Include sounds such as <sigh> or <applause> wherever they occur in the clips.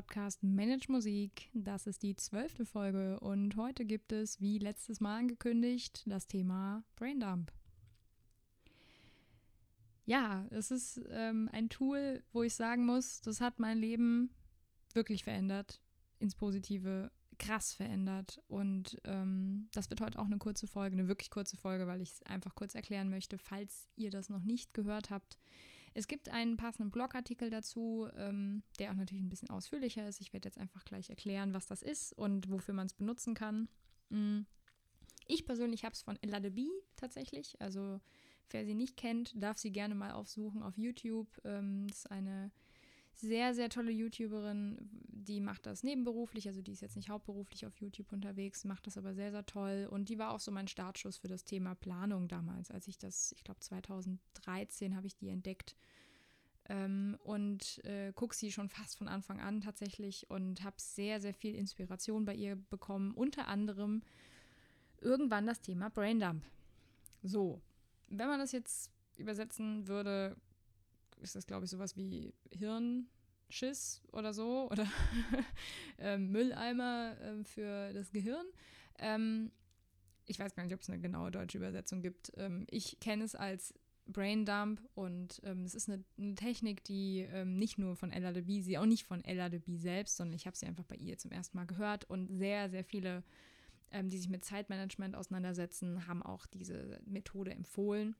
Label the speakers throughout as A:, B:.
A: Podcast Manage Musik. Das ist die zwölfte Folge und heute gibt es, wie letztes Mal angekündigt, das Thema Braindump. Ja, es ist ähm, ein Tool, wo ich sagen muss, das hat mein Leben wirklich verändert, ins Positive krass verändert. Und ähm, das wird heute auch eine kurze Folge, eine wirklich kurze Folge, weil ich es einfach kurz erklären möchte, falls ihr das noch nicht gehört habt. Es gibt einen passenden Blogartikel dazu, ähm, der auch natürlich ein bisschen ausführlicher ist. Ich werde jetzt einfach gleich erklären, was das ist und wofür man es benutzen kann. Mm. Ich persönlich habe es von Ella de Bee tatsächlich. Also wer sie nicht kennt, darf sie gerne mal aufsuchen auf YouTube. Ähm, das ist eine sehr, sehr tolle YouTuberin, die macht das nebenberuflich, also die ist jetzt nicht hauptberuflich auf YouTube unterwegs, macht das aber sehr, sehr toll. Und die war auch so mein Startschuss für das Thema Planung damals, als ich das, ich glaube 2013 habe ich die entdeckt. Ähm, und äh, gucke sie schon fast von Anfang an tatsächlich und habe sehr, sehr viel Inspiration bei ihr bekommen. Unter anderem irgendwann das Thema Braindump. So, wenn man das jetzt übersetzen würde, ist das, glaube ich, sowas wie Hirnschiss oder so <laughs> oder ähm, Mülleimer äh, für das Gehirn. Ähm, ich weiß gar nicht, ob es eine genaue deutsche Übersetzung gibt. Ähm, ich kenne es als Brain Dump und ähm, es ist eine, eine, Technik, die ähm, nicht nur von Ella de Bie, sie auch nicht von Ella de Bie selbst, sondern ich habe sie einfach bei ihr zum ersten Mal gehört und sehr, sehr viele, ähm, die sich mit Zeitmanagement auseinandersetzen, haben auch diese Methode empfohlen.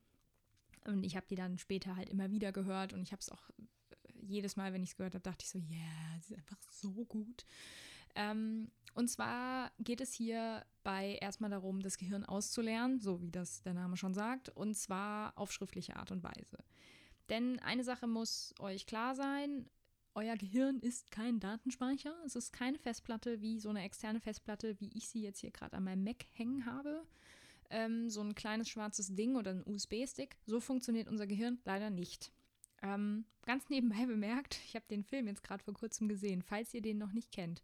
A: Und ich habe die dann später halt immer wieder gehört und ich habe es auch äh, jedes Mal, wenn ich es gehört habe, dachte ich so, ja, yeah, sie ist einfach so gut. Ähm, und zwar geht es hier bei erstmal darum, das Gehirn auszulernen, so wie das der Name schon sagt, und zwar auf schriftliche Art und Weise. Denn eine Sache muss euch klar sein, euer Gehirn ist kein Datenspeicher, es ist keine Festplatte wie so eine externe Festplatte, wie ich sie jetzt hier gerade an meinem Mac hängen habe, ähm, so ein kleines schwarzes Ding oder ein USB-Stick. So funktioniert unser Gehirn leider nicht. Ähm, ganz nebenbei <laughs> bemerkt, ich habe den Film jetzt gerade vor kurzem gesehen, falls ihr den noch nicht kennt.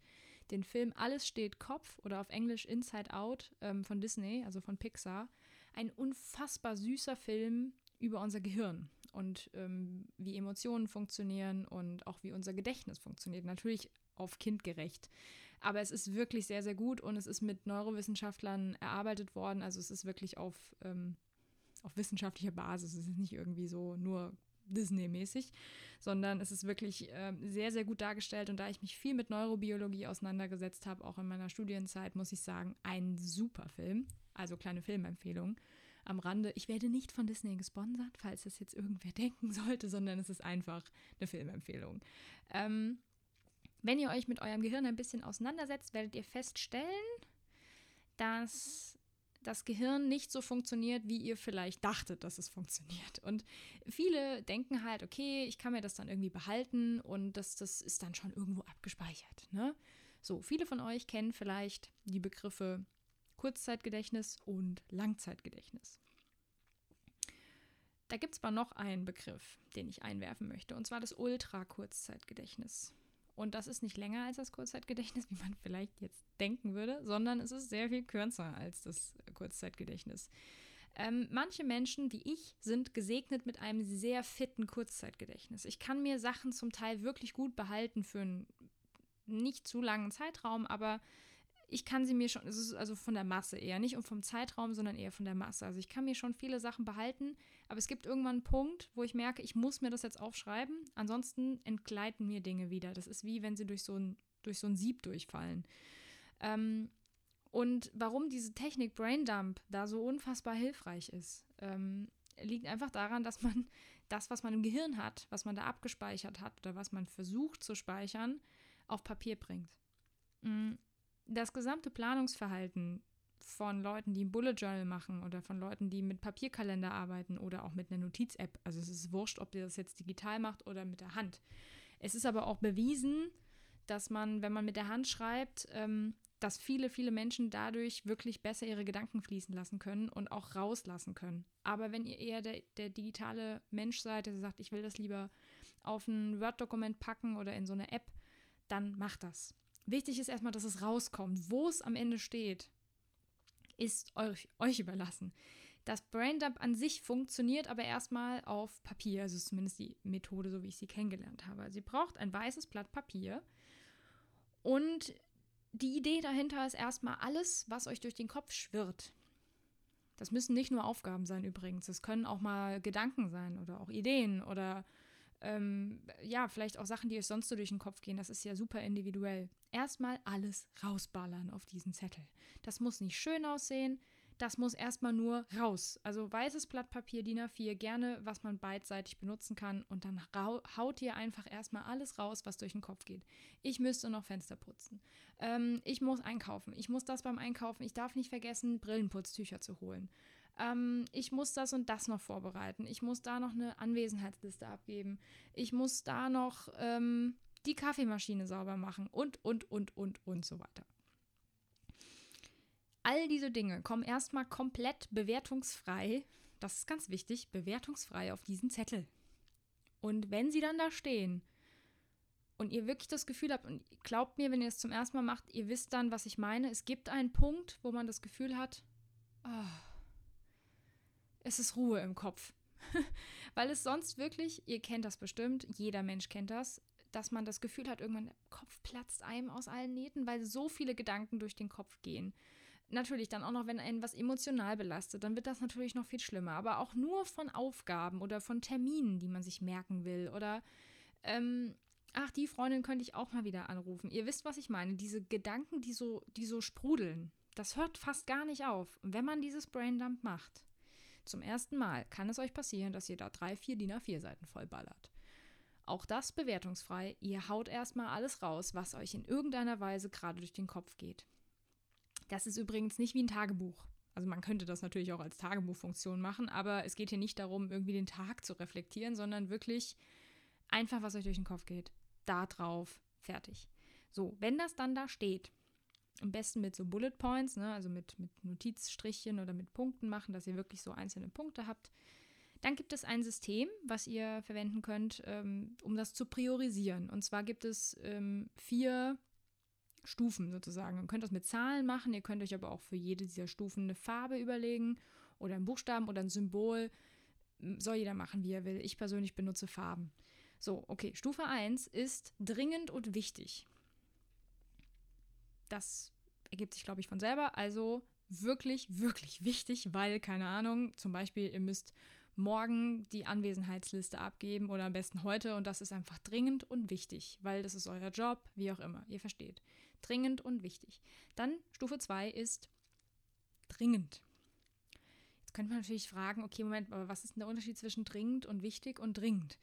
A: Den Film Alles steht Kopf oder auf Englisch Inside Out ähm, von Disney, also von Pixar. Ein unfassbar süßer Film über unser Gehirn und ähm, wie Emotionen funktionieren und auch wie unser Gedächtnis funktioniert. Natürlich auf kindgerecht. Aber es ist wirklich sehr, sehr gut und es ist mit Neurowissenschaftlern erarbeitet worden. Also es ist wirklich auf, ähm, auf wissenschaftlicher Basis. Es ist nicht irgendwie so nur Disney-mäßig, sondern es ist wirklich ähm, sehr, sehr gut dargestellt. Und da ich mich viel mit Neurobiologie auseinandergesetzt habe, auch in meiner Studienzeit, muss ich sagen, ein super Film. Also kleine Filmempfehlung am Rande. Ich werde nicht von Disney gesponsert, falls das jetzt irgendwer <laughs> denken sollte, sondern es ist einfach eine Filmempfehlung. Ähm, wenn ihr euch mit eurem Gehirn ein bisschen auseinandersetzt, werdet ihr feststellen, dass das Gehirn nicht so funktioniert, wie ihr vielleicht dachtet, dass es funktioniert. Und viele denken halt, okay, ich kann mir das dann irgendwie behalten und das, das ist dann schon irgendwo abgespeichert. Ne? So, viele von euch kennen vielleicht die Begriffe Kurzzeitgedächtnis und Langzeitgedächtnis. Da gibt es aber noch einen Begriff, den ich einwerfen möchte, und zwar das Ultra-Kurzzeitgedächtnis. Und das ist nicht länger als das Kurzzeitgedächtnis, wie man vielleicht jetzt denken würde, sondern es ist sehr viel kürzer als das Kurzzeitgedächtnis. Ähm, manche Menschen, wie ich, sind gesegnet mit einem sehr fitten Kurzzeitgedächtnis. Ich kann mir Sachen zum Teil wirklich gut behalten für einen nicht zu langen Zeitraum, aber ich kann sie mir schon, es ist also von der Masse eher, nicht vom Zeitraum, sondern eher von der Masse. Also ich kann mir schon viele Sachen behalten, aber es gibt irgendwann einen Punkt, wo ich merke, ich muss mir das jetzt aufschreiben, ansonsten entgleiten mir Dinge wieder. Das ist wie wenn sie durch so ein, durch so ein Sieb durchfallen. Ähm, und warum diese Technik Braindump da so unfassbar hilfreich ist, ähm, liegt einfach daran, dass man <laughs> das, was man im Gehirn hat, was man da abgespeichert hat oder was man versucht zu speichern, auf Papier bringt. Mhm das gesamte Planungsverhalten von Leuten, die ein Bullet Journal machen oder von Leuten, die mit Papierkalender arbeiten oder auch mit einer Notiz-App. Also es ist wurscht, ob ihr das jetzt digital macht oder mit der Hand. Es ist aber auch bewiesen, dass man, wenn man mit der Hand schreibt, ähm, dass viele, viele Menschen dadurch wirklich besser ihre Gedanken fließen lassen können und auch rauslassen können. Aber wenn ihr eher der, der digitale Mensch seid, der sagt, ich will das lieber auf ein Word-Dokument packen oder in so eine App, dann macht das. Wichtig ist erstmal, dass es rauskommt. Wo es am Ende steht, ist euch, euch überlassen. Das Braindump an sich funktioniert aber erstmal auf Papier. Also zumindest die Methode, so wie ich sie kennengelernt habe. Sie braucht ein weißes Blatt Papier. Und die Idee dahinter ist erstmal alles, was euch durch den Kopf schwirrt. Das müssen nicht nur Aufgaben sein übrigens. Es können auch mal Gedanken sein oder auch Ideen oder ähm, ja, vielleicht auch Sachen, die euch sonst so durch den Kopf gehen. Das ist ja super individuell. Erstmal alles rausballern auf diesen Zettel. Das muss nicht schön aussehen das muss erstmal nur raus. Also weißes Blatt Papier, DIN A4, gerne, was man beidseitig benutzen kann. Und dann haut ihr einfach erstmal alles raus, was durch den Kopf geht. Ich müsste noch Fenster putzen. Ähm, ich muss einkaufen. Ich muss das beim Einkaufen. Ich darf nicht vergessen, Brillenputztücher zu holen. Ähm, ich muss das und das noch vorbereiten. Ich muss da noch eine Anwesenheitsliste abgeben. Ich muss da noch ähm, die Kaffeemaschine sauber machen und, und, und, und, und so weiter. All diese Dinge kommen erstmal komplett bewertungsfrei, das ist ganz wichtig, bewertungsfrei auf diesen Zettel. Und wenn sie dann da stehen und ihr wirklich das Gefühl habt, und glaubt mir, wenn ihr es zum ersten Mal macht, ihr wisst dann, was ich meine, es gibt einen Punkt, wo man das Gefühl hat, oh, es ist Ruhe im Kopf. <laughs> Weil es sonst wirklich, ihr kennt das bestimmt, jeder Mensch kennt das, dass man das Gefühl hat, irgendwann der Kopf platzt einem aus allen Nähten, weil so viele Gedanken durch den Kopf gehen. Natürlich dann auch noch, wenn einen was emotional belastet, dann wird das natürlich noch viel schlimmer. Aber auch nur von Aufgaben oder von Terminen, die man sich merken will. Oder, ähm, ach, die Freundin könnte ich auch mal wieder anrufen. Ihr wisst, was ich meine. Diese Gedanken, die so, die so sprudeln, das hört fast gar nicht auf. Wenn man dieses Braindump macht, zum ersten Mal, kann es euch passieren, dass ihr da drei, vier DIN A4 Seiten vollballert. Auch das bewertungsfrei. Ihr haut erstmal alles raus, was euch in irgendeiner Weise gerade durch den Kopf geht. Das ist übrigens nicht wie ein Tagebuch. Also man könnte das natürlich auch als Tagebuchfunktion machen, aber es geht hier nicht darum, irgendwie den Tag zu reflektieren, sondern wirklich einfach, was euch durch den Kopf geht. Da drauf, fertig. So, wenn das dann da steht, am besten mit so Bullet Points, ne, also mit, mit Notizstrichchen oder mit Punkten machen, dass ihr wirklich so einzelne Punkte habt. Dann gibt es ein System, was ihr verwenden könnt, ähm, um das zu priorisieren. Und zwar gibt es ähm, vier Stufen sozusagen. Ihr könnt das mit Zahlen machen, ihr könnt euch aber auch für jede dieser Stufen eine Farbe überlegen oder einen Buchstaben oder ein Symbol. Soll jeder machen, wie er will. Ich persönlich benutze Farben. So, okay, Stufe 1 ist dringend und wichtig. Das ergibt sich, glaube ich, von selber. Also wirklich, wirklich wichtig, weil, keine Ahnung, zum Beispiel, ihr müsst morgen die Anwesenheitsliste abgeben oder am besten heute und das ist einfach dringend und wichtig, weil das ist euer Job, wie auch immer, ihr versteht. Dringend und wichtig. Dann Stufe 2 ist dringend. Jetzt könnte man natürlich fragen, okay, Moment, aber was ist denn der Unterschied zwischen dringend und wichtig und dringend?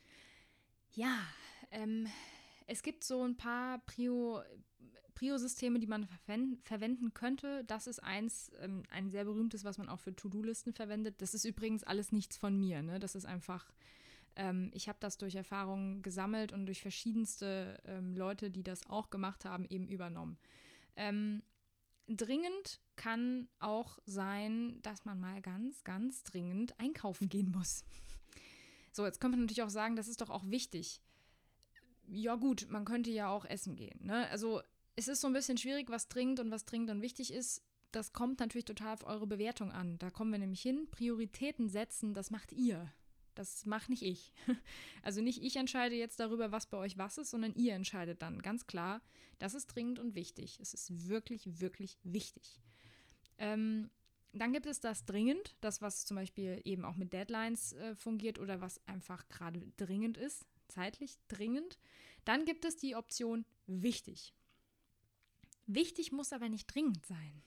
A: Ja, ähm, es gibt so ein paar Prio, Prio-Systeme, die man verwenden könnte. Das ist eins, ähm, ein sehr berühmtes, was man auch für To-Do-Listen verwendet. Das ist übrigens alles nichts von mir. Ne? Das ist einfach ähm, ich habe das durch Erfahrungen gesammelt und durch verschiedenste ähm, Leute, die das auch gemacht haben, eben übernommen. Ähm, dringend kann auch sein, dass man mal ganz, ganz dringend einkaufen gehen muss. So, jetzt könnte man natürlich auch sagen, das ist doch auch wichtig. Ja gut, man könnte ja auch essen gehen. Ne? Also es ist so ein bisschen schwierig, was dringend und was dringend und wichtig ist. Das kommt natürlich total auf eure Bewertung an. Da kommen wir nämlich hin. Prioritäten setzen, das macht ihr. Das mache nicht ich. <laughs> Also nicht ich entscheide jetzt darüber, was bei euch was ist, sondern ihr entscheidet dann ganz klar, das ist dringend und wichtig. Es ist wirklich, wirklich wichtig. Ähm, dann gibt es das dringend, das, was zum Beispiel eben auch mit Deadlines äh, fungiert oder was einfach gerade dringend ist, zeitlich dringend. Dann gibt es die Option wichtig. Wichtig muss aber nicht dringend sein.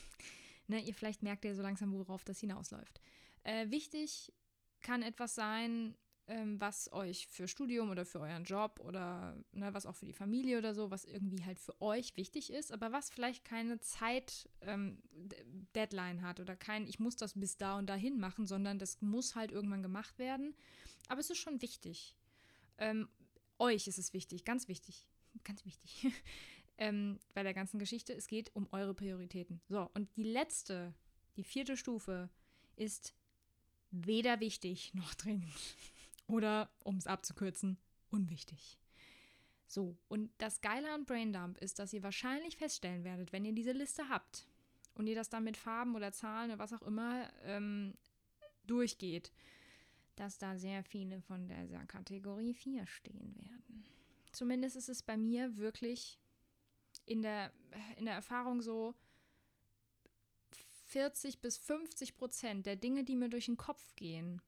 A: <laughs> ne, ihr vielleicht merkt ja so langsam, worauf das hinausläuft. Äh, wichtig kann etwas sein, ähm, was euch für Studium oder für euren Job oder ne, was auch für die Familie oder so, was irgendwie halt für euch wichtig ist, aber was vielleicht keine Zeit ähm, hat oder kein, ich muss das bis da und dahin machen, sondern das muss halt irgendwann gemacht werden. Aber es ist schon wichtig. Ähm, euch ist es wichtig, ganz wichtig, <laughs> ganz wichtig. <laughs> ähm, bei der ganzen Geschichte, es geht um eure Prioritäten. So, und die letzte, die vierte Stufe ist weder wichtig <laughs> noch dringend. Oder, um es abzukürzen, unwichtig. So, und das Geile an Braindump ist, dass ihr wahrscheinlich feststellen werdet, wenn ihr diese Liste habt und ihr das dann mit Farben oder Zahlen oder was auch immer ähm, durchgeht, dass da sehr viele von dieser Kategorie 4 stehen werden. Zumindest ist es bei mir wirklich in der, in der Erfahrung so, 40 bis 50 Prozent der Dinge, die mir durch den Kopf gehen,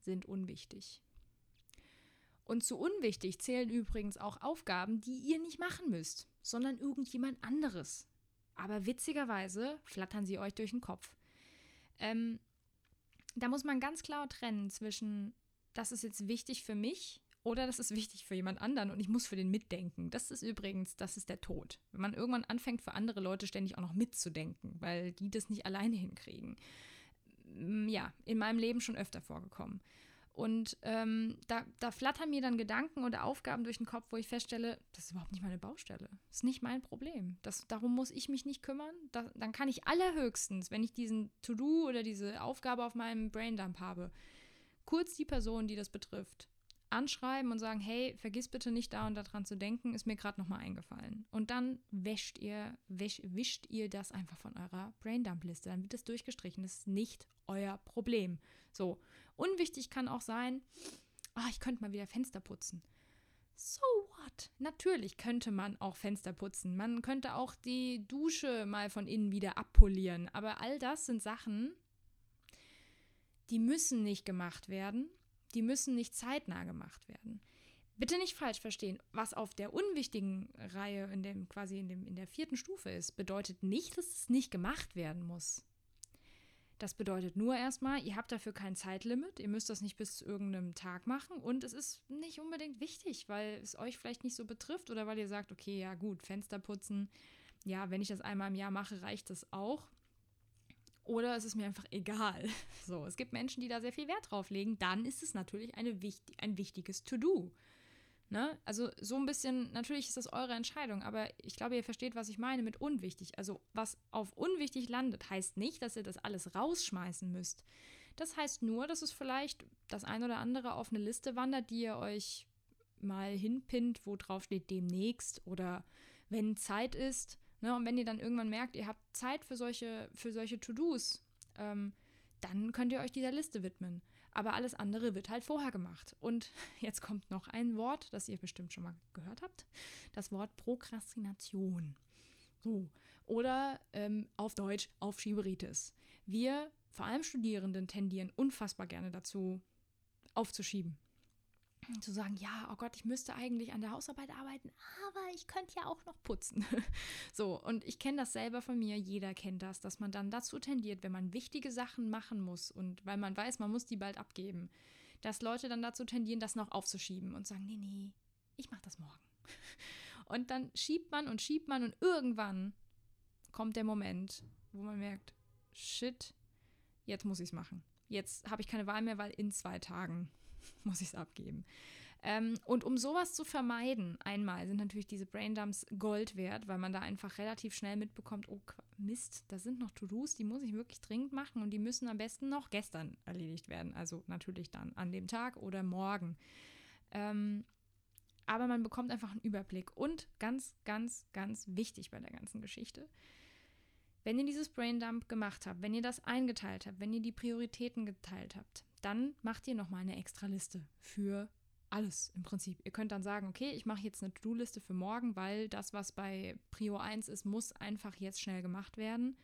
A: sind unwichtig. Und zu unwichtig zählen übrigens auch Aufgaben, die ihr nicht machen müsst, sondern irgendjemand anderes. Aber witzigerweise flattern sie euch durch den Kopf. Ähm, da muss man ganz klar trennen zwischen, das ist jetzt wichtig für mich oder das ist wichtig für jemand anderen und ich muss für den mitdenken. Das ist übrigens, das ist der Tod. Wenn man irgendwann anfängt, für andere Leute ständig auch noch mitzudenken, weil die das nicht alleine hinkriegen. Ja, in meinem Leben schon öfter vorgekommen. Und ähm, da, da flattern mir dann Gedanken oder Aufgaben durch den Kopf, wo ich feststelle, das ist überhaupt nicht meine Baustelle. Das ist nicht mein Problem. Das, darum muss ich mich nicht kümmern. Da, dann kann ich allerhöchstens, wenn ich diesen To-Do oder diese Aufgabe auf meinem Braindump habe, kurz die Person, die das betrifft, anschreiben und sagen, hey, vergiss bitte nicht da und daran zu denken, ist mir gerade nochmal eingefallen. Und dann wäscht ihr, wäsch, wischt ihr das einfach von eurer Braindump-Liste. Dann wird das durchgestrichen. Das ist nicht euer Problem. So. Unwichtig kann auch sein, oh, ich könnte mal wieder Fenster putzen. So what? Natürlich könnte man auch Fenster putzen. Man könnte auch die Dusche mal von innen wieder abpolieren. Aber all das sind Sachen, die müssen nicht gemacht werden. Die müssen nicht zeitnah gemacht werden. Bitte nicht falsch verstehen. Was auf der unwichtigen Reihe, in dem, quasi in, dem, in der vierten Stufe ist, bedeutet nicht, dass es nicht gemacht werden muss. Das bedeutet nur erstmal, ihr habt dafür kein Zeitlimit, ihr müsst das nicht bis zu irgendeinem Tag machen und es ist nicht unbedingt wichtig, weil es euch vielleicht nicht so betrifft oder weil ihr sagt, okay, ja gut, Fenster putzen, ja, wenn ich das einmal im Jahr mache, reicht das auch. Oder es ist mir einfach egal. <laughs> So, es gibt Menschen, die da sehr viel Wert drauf legen, dann ist es natürlich eine, ein wichtiges To-Do. Ne? Also so ein bisschen, natürlich ist das eure Entscheidung, aber ich glaube, ihr versteht, was ich meine mit unwichtig. Also was auf unwichtig landet, heißt nicht, dass ihr das alles rausschmeißen müsst. Das heißt nur, dass es vielleicht das ein oder andere auf eine Liste wandert, die ihr euch mal hinpinnt, wo drauf steht demnächst oder wenn Zeit ist. Ne? Und wenn ihr dann irgendwann merkt, ihr habt Zeit für solche, für solche To-Dos, ähm, dann könnt ihr euch dieser Liste widmen aber alles andere wird halt vorher gemacht. Und <laughs> jetzt kommt noch ein Wort, das ihr bestimmt schon mal gehört habt. Das Wort Prokrastination. So. Oder ähm, auf Deutsch Aufschieberitis. Wir, vor allem Studierenden, tendieren unfassbar gerne dazu, aufzuschieben zu sagen, ja, oh Gott, ich müsste eigentlich an der Hausarbeit arbeiten, aber ich könnte ja auch noch putzen. <laughs> so, und ich kenne das selber von mir, jeder kennt das, dass man dann dazu tendiert, wenn man wichtige Sachen machen muss und weil man weiß, man muss die bald abgeben, dass Leute dann dazu tendieren, das noch aufzuschieben und sagen, nee, nee, ich mache das morgen. <laughs> Und dann schiebt man und schiebt man und irgendwann kommt der Moment, wo man merkt, shit, jetzt muss ich es machen. Jetzt habe ich keine Wahl mehr, weil in zwei Tagen <laughs> muss ich es abgeben. Ähm, und um sowas zu vermeiden, einmal sind natürlich diese Braindumps Gold wert, weil man da einfach relativ schnell mitbekommt, oh Mist, da sind noch To-Dos, die muss ich wirklich dringend machen und die müssen am besten noch gestern erledigt werden. Also natürlich dann an dem Tag oder morgen. Ähm, aber man bekommt einfach einen Überblick. Und ganz, ganz, ganz wichtig bei der ganzen Geschichte, wenn ihr dieses Braindump gemacht habt, wenn ihr das eingeteilt habt, wenn ihr die Prioritäten geteilt habt, dann macht ihr nochmal eine extra Liste für alles im Prinzip. Ihr könnt dann sagen, okay, ich mache jetzt eine To-Do-Liste für morgen, weil das, was bei Prio 1 ist, muss einfach jetzt schnell gemacht werden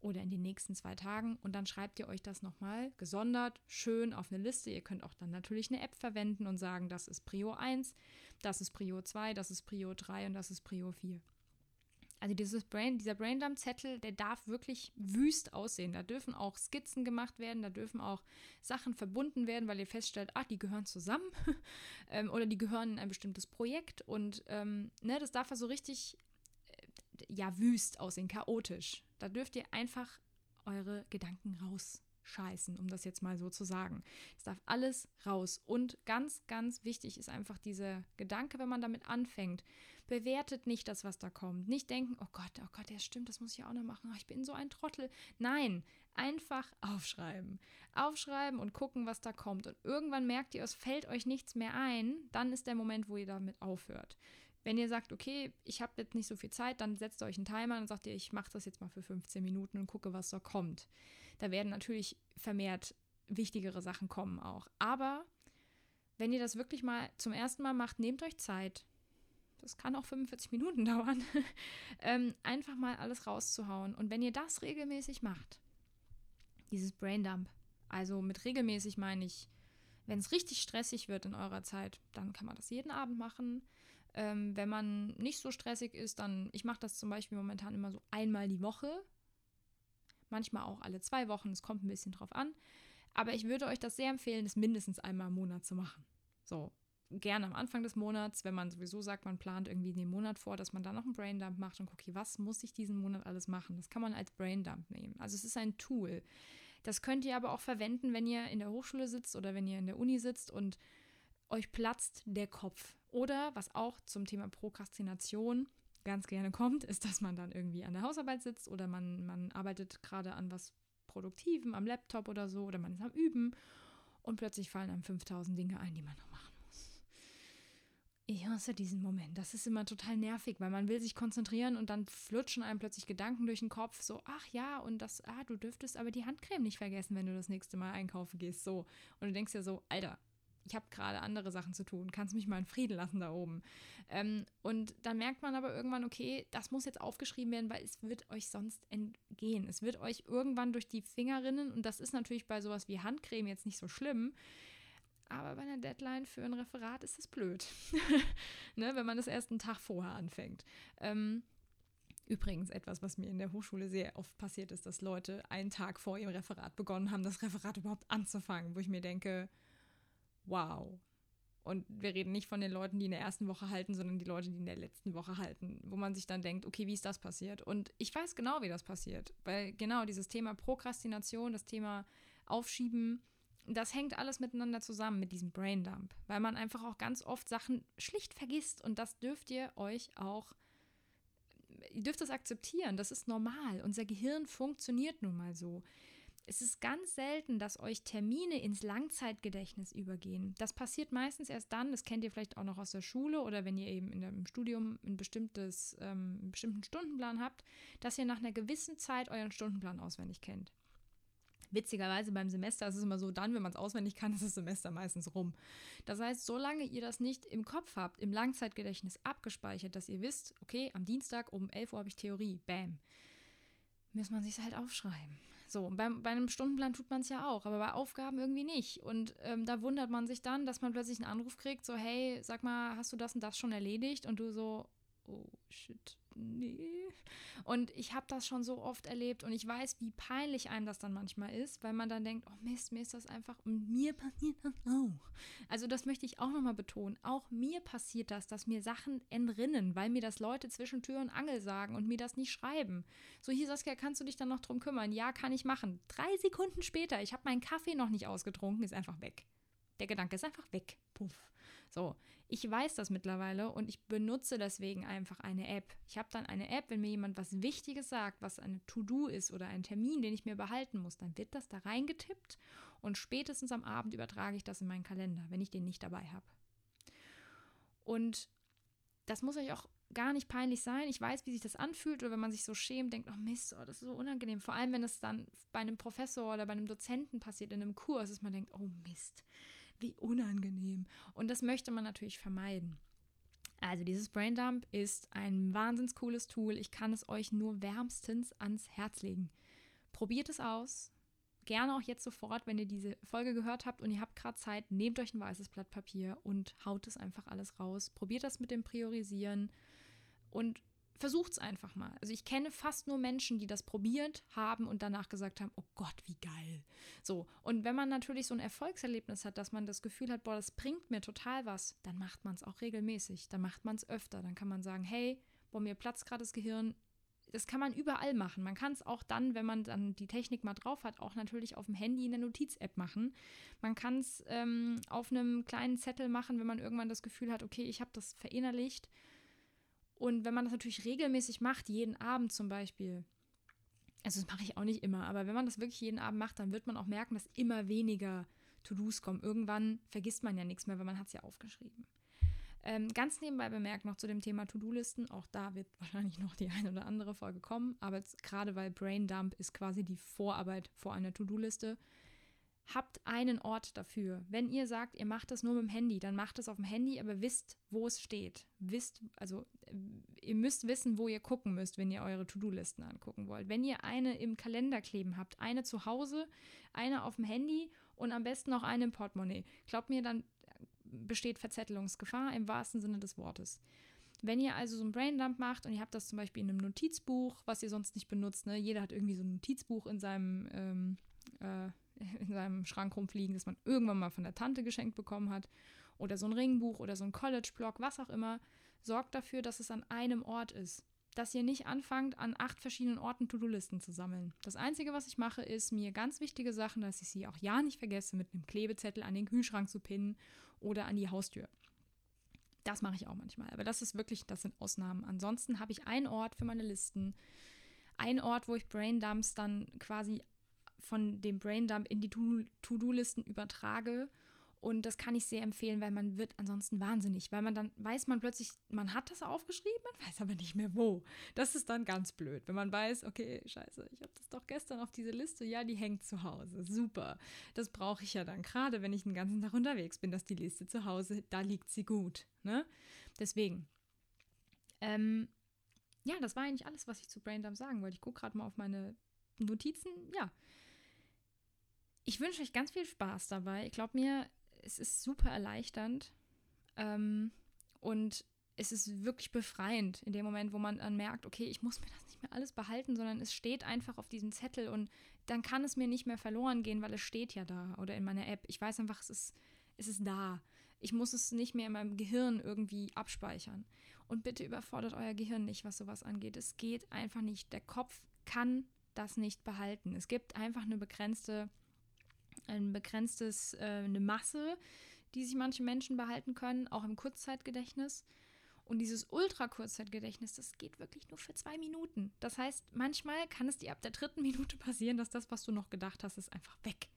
A: oder in den nächsten zwei Tagen und dann schreibt ihr euch das nochmal gesondert, schön auf eine Liste. Ihr könnt auch dann natürlich eine App verwenden und sagen, das ist Prio 1, das ist Prio 2, das ist Prio 3 und das ist Prio 4. Also dieses Brain, dieser Braindump-Zettel, der darf wirklich wüst aussehen. Da dürfen auch Skizzen gemacht werden, da dürfen auch Sachen verbunden werden, weil ihr feststellt, ach, die gehören zusammen <laughs> ähm, oder die gehören in ein bestimmtes Projekt. Und ähm, ne, das darf also richtig, äh, ja, wüst aussehen, chaotisch. Da dürft ihr einfach eure Gedanken raus scheißen, um das jetzt mal so zu sagen. Es darf alles raus. Und ganz, ganz wichtig ist einfach dieser Gedanke, wenn man damit anfängt. Bewertet nicht das, was da kommt. Nicht denken, oh Gott, oh Gott, das stimmt, das muss ich auch noch machen. Ich bin so ein Trottel. Nein, einfach aufschreiben. Aufschreiben und gucken, was da kommt. Und irgendwann merkt ihr, es fällt euch nichts mehr ein. Dann ist der Moment, wo ihr damit aufhört. Wenn ihr sagt, okay, ich habe jetzt nicht so viel Zeit, dann setzt euch einen Timer und sagt ihr, ich mache das jetzt mal für 15 Minuten und gucke, was da kommt. Da werden natürlich vermehrt wichtigere Sachen kommen auch. Aber wenn ihr das wirklich mal zum ersten Mal macht, nehmt euch Zeit. Das kann auch 45 Minuten <laughs> dauern. ähm, einfach mal alles rauszuhauen. Und wenn ihr das regelmäßig macht, dieses Braindump, also mit regelmäßig meine ich, wenn es richtig stressig wird in eurer Zeit, dann kann man das jeden Abend machen. Ähm, wenn man nicht so stressig ist, dann, ich mache das zum Beispiel momentan immer so einmal die Woche. Manchmal auch alle zwei Wochen, es kommt ein bisschen drauf an. Aber ich würde euch das sehr empfehlen, das mindestens einmal im Monat zu machen. So, gerne am Anfang des Monats, wenn man sowieso sagt, man plant irgendwie den Monat vor, dass man dann noch einen Braindump macht und guckt, okay, was muss ich diesen Monat alles machen? Das kann man als Braindump nehmen. Also es ist ein Tool. Das könnt ihr aber auch verwenden, wenn ihr in der Hochschule sitzt oder wenn ihr in der Uni sitzt und euch platzt der Kopf. Oder was auch zum Thema Prokrastination ganz gerne kommt, ist, dass man dann irgendwie an der Hausarbeit sitzt oder man, man arbeitet gerade an was Produktivem, am Laptop oder so, oder man ist am Üben und plötzlich fallen einem 5000 Dinge ein, die man noch machen muss. Ich hasse diesen Moment. Das ist immer total nervig, weil man will sich konzentrieren und dann flutschen einem plötzlich Gedanken durch den Kopf, so, ach ja, und das, ah, du dürftest aber die Handcreme nicht vergessen, wenn du das nächste Mal einkaufen gehst, so. Und du denkst ja so, Alter, ich habe gerade andere Sachen zu tun, kannst mich mal in Frieden lassen da oben. Ähm, und dann merkt man aber irgendwann, okay, das muss jetzt aufgeschrieben werden, weil es wird euch sonst entgehen. Es wird euch irgendwann durch die Finger rinnen und das ist natürlich bei sowas wie Handcreme jetzt nicht so schlimm. Aber bei einer Deadline für ein Referat ist es blöd, <laughs> ne, wenn man das erst einen Tag vorher anfängt. Ähm, Übrigens etwas, was mir in der Hochschule sehr oft passiert ist, dass Leute einen Tag vor ihrem Referat begonnen haben, das Referat überhaupt anzufangen, wo ich mir denke, wow. Und wir reden nicht von den Leuten, die in der ersten Woche halten, sondern die Leute, die in der letzten Woche halten, wo man sich dann denkt, okay, wie ist das passiert? Und ich weiß genau, wie das passiert, weil genau dieses Thema Prokrastination, das Thema Aufschieben, das hängt alles miteinander zusammen mit diesem Braindump, weil man einfach auch ganz oft Sachen schlicht vergisst und das dürft ihr euch auch ihr dürft das akzeptieren, das ist normal. Unser Gehirn funktioniert nun mal so. Es ist ganz selten, dass euch Termine ins Langzeitgedächtnis übergehen. Das passiert meistens erst dann, das kennt ihr vielleicht auch noch aus der Schule oder wenn ihr eben in dem Studium ein bestimmtes, ähm, einen bestimmten Stundenplan habt, dass ihr nach einer gewissen Zeit euren Stundenplan auswendig kennt. Witzigerweise beim Semester ist es immer so, dann, wenn man es auswendig kann, <laughs> ist das Semester meistens rum. Das heißt, solange ihr das nicht im Kopf habt, im Langzeitgedächtnis abgespeichert, dass ihr wisst, okay, am Dienstag um 11 Uhr habe ich Theorie, bam, muss man sich halt aufschreiben. So, beim, bei einem Stundenplan tut man es ja auch, aber bei Aufgaben irgendwie nicht. Und ähm, da wundert man sich dann, dass man plötzlich einen Anruf kriegt, so, hey, sag mal, hast du das und das schon erledigt? Und du so, oh shit, nee. Und ich habe das schon so oft erlebt und ich weiß, wie peinlich einem das dann manchmal ist, weil man dann denkt, oh Mist, mir ist das einfach und mir passiert das auch. Also das möchte ich auch nochmal betonen. Auch mir passiert das, dass mir Sachen entrinnen, weil mir das Leute zwischen Tür und Angel sagen und mir das nicht schreiben. So, hier Saskia, kannst du dich dann noch drum kümmern? Ja, kann ich machen. Drei Sekunden später, ich habe meinen Kaffee noch nicht ausgetrunken, ist einfach weg. Der Gedanke ist einfach weg. Puff. So, ich weiß das mittlerweile und ich benutze deswegen einfach eine App. Ich habe dann eine App, wenn mir jemand was Wichtiges sagt, was eine To-Do ist oder ein Termin, den ich mir behalten muss, dann wird das da reingetippt und spätestens am Abend übertrage ich das in meinen Kalender, wenn ich den nicht dabei habe. Und das muss euch auch gar nicht peinlich sein. Ich weiß, wie sich das anfühlt oder wenn man sich so schämt, denkt, oh Mist, oh, das ist so unangenehm. Vor allem, wenn es dann bei einem Professor oder bei einem Dozenten passiert in einem Kurs, dass man denkt, oh Mist, wie unangenehm. Und das möchte man natürlich vermeiden. Also dieses Braindump ist ein wahnsinns cooles Tool. Ich kann es euch nur wärmstens ans Herz legen. Probiert es aus. Gerne auch jetzt sofort, wenn ihr diese Folge gehört habt und ihr habt gerade Zeit, nehmt euch ein weißes Blatt Papier und haut es einfach alles raus. Probiert das mit dem Priorisieren und versucht es einfach mal. Also ich kenne fast nur Menschen, die das probiert haben und danach gesagt haben, oh Gott, wie geil. So, und wenn man natürlich so ein Erfolgserlebnis hat, dass man das Gefühl hat, boah, das bringt mir total was, dann macht man es auch regelmäßig, dann macht man es öfter, dann kann man sagen, hey, boah, mir platzt gerade das Gehirn. Das kann man überall machen. Man kann es auch dann, wenn man dann die Technik mal drauf hat, auch natürlich auf dem Handy in der Notiz-App machen. Man kann es ähm, auf einem kleinen Zettel machen, wenn man irgendwann das Gefühl hat, okay, ich habe das verinnerlicht und wenn man das natürlich regelmäßig macht, jeden Abend zum Beispiel, also das mache ich auch nicht immer, aber wenn man das wirklich jeden Abend macht, dann wird man auch merken, dass immer weniger To-Dos kommen. Irgendwann vergisst man ja nichts mehr, weil man hat es ja aufgeschrieben. Ähm, ganz nebenbei bemerkt noch zu dem Thema To-Do-Listen, auch da wird <laughs> wahrscheinlich noch die eine oder andere Folge kommen, aber gerade weil Braindump ist quasi die Vorarbeit vor einer To-Do-Liste, habt einen Ort dafür. Wenn ihr sagt, ihr macht das nur mit dem Handy, dann macht es auf dem Handy, aber wisst, wo es steht. Wisst, also ihr müsst wissen, wo ihr gucken müsst, wenn ihr eure To-Do-Listen angucken wollt. Wenn ihr eine im Kalender kleben habt, eine zu Hause, eine auf dem Handy und am besten noch eine im Portemonnaie. Glaubt mir, dann besteht Verzettelungsgefahr im wahrsten Sinne des Wortes. Wenn ihr also so ein Braindump macht und ihr habt das zum Beispiel in einem Notizbuch, was ihr sonst nicht benutzt, ne? jeder hat irgendwie so ein Notizbuch in seinem ähm, äh, <laughs> in seinem Schrank rumfliegen, das man irgendwann mal von der Tante geschenkt bekommen hat, oder so ein Ringbuch oder so ein College-Blog, was auch immer, sorgt dafür, dass es an einem Ort ist. Dass ihr nicht anfangt, an acht verschiedenen Orten To-Do-Listen zu sammeln. Das Einzige, was ich mache, ist, mir ganz wichtige Sachen, dass ich sie auch ja nicht vergesse, mit einem Klebezettel an den Kühlschrank zu pinnen oder an die Haustür. Das mache ich auch manchmal. Aber das ist wirklich, das sind Ausnahmen. Ansonsten habe ich einen Ort für meine Listen. Ein Ort, wo ich Braindumps dann quasi von dem Braindump in die To-Do-Listen übertrage. Und das kann ich sehr empfehlen, weil man wird ansonsten wahnsinnig, weil man dann weiß man plötzlich, man hat das aufgeschrieben, man weiß aber nicht mehr wo. Das ist dann ganz blöd, wenn man weiß, okay, scheiße, ich habe das doch gestern auf diese Liste, ja, die hängt zu Hause, super. Das brauche ich ja dann gerade, wenn ich den ganzen Tag unterwegs bin, dass die Liste zu Hause, da liegt sie gut. Ne? Deswegen. Ähm, ja, das war eigentlich alles, was ich zu Braindump sagen wollte. Ich gucke gerade mal auf meine Notizen. Ja, ich wünsche euch ganz viel Spaß dabei. Ich glaube mir, es ist super erleichternd ähm, und es ist wirklich befreiend in dem Moment, wo man dann merkt, okay, ich muss mir das nicht mehr alles behalten, sondern es steht einfach auf diesem Zettel und dann kann es mir nicht mehr verloren gehen, weil es steht ja da oder in meiner App. Ich weiß einfach, es ist, es ist da. Ich muss es nicht mehr in meinem Gehirn irgendwie abspeichern. Und bitte überfordert euer Gehirn nicht, was sowas angeht. Es geht einfach nicht. Der Kopf kann das nicht behalten. Es gibt einfach eine begrenzte ein begrenztes, äh, eine Masse, die sich manche Menschen behalten können, auch im Kurzzeitgedächtnis. Und dieses Ultra-Kurzzeitgedächtnis, das geht wirklich nur für zwei Minuten. Das heißt, manchmal kann es dir ab der dritten Minute passieren, dass das, was du noch gedacht hast, ist einfach weg.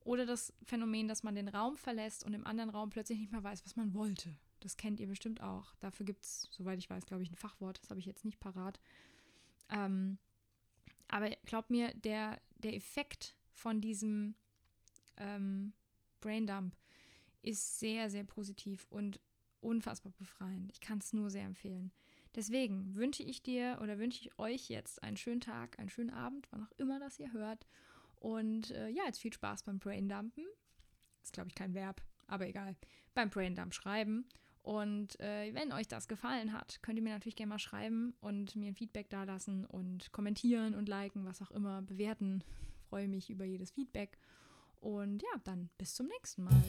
A: Oder das Phänomen, dass man den Raum verlässt und im anderen Raum plötzlich nicht mehr weiß, was man wollte. Das kennt ihr bestimmt auch. Dafür gibt es, soweit ich weiß, glaube ich, ein Fachwort. Das habe ich jetzt nicht parat. Ähm, aber glaubt mir, der, der Effekt von diesem ähm, Braindump ist sehr, sehr positiv und unfassbar befreiend. Ich kann es nur sehr empfehlen. Deswegen wünsche ich dir oder wünsche ich euch jetzt einen schönen Tag, einen schönen Abend, wann auch immer das ihr hört. Und äh, ja, jetzt viel Spaß beim Braindumpen. Ist, glaube ich, kein Verb, aber egal. Beim Braindump schreiben. Und äh, wenn euch das gefallen hat, könnt ihr mir natürlich gerne mal schreiben und mir ein Feedback dalassen und kommentieren und liken, was auch immer, bewerten. freue mich über jedes Feedback. Und ja, dann bis zum nächsten Mal.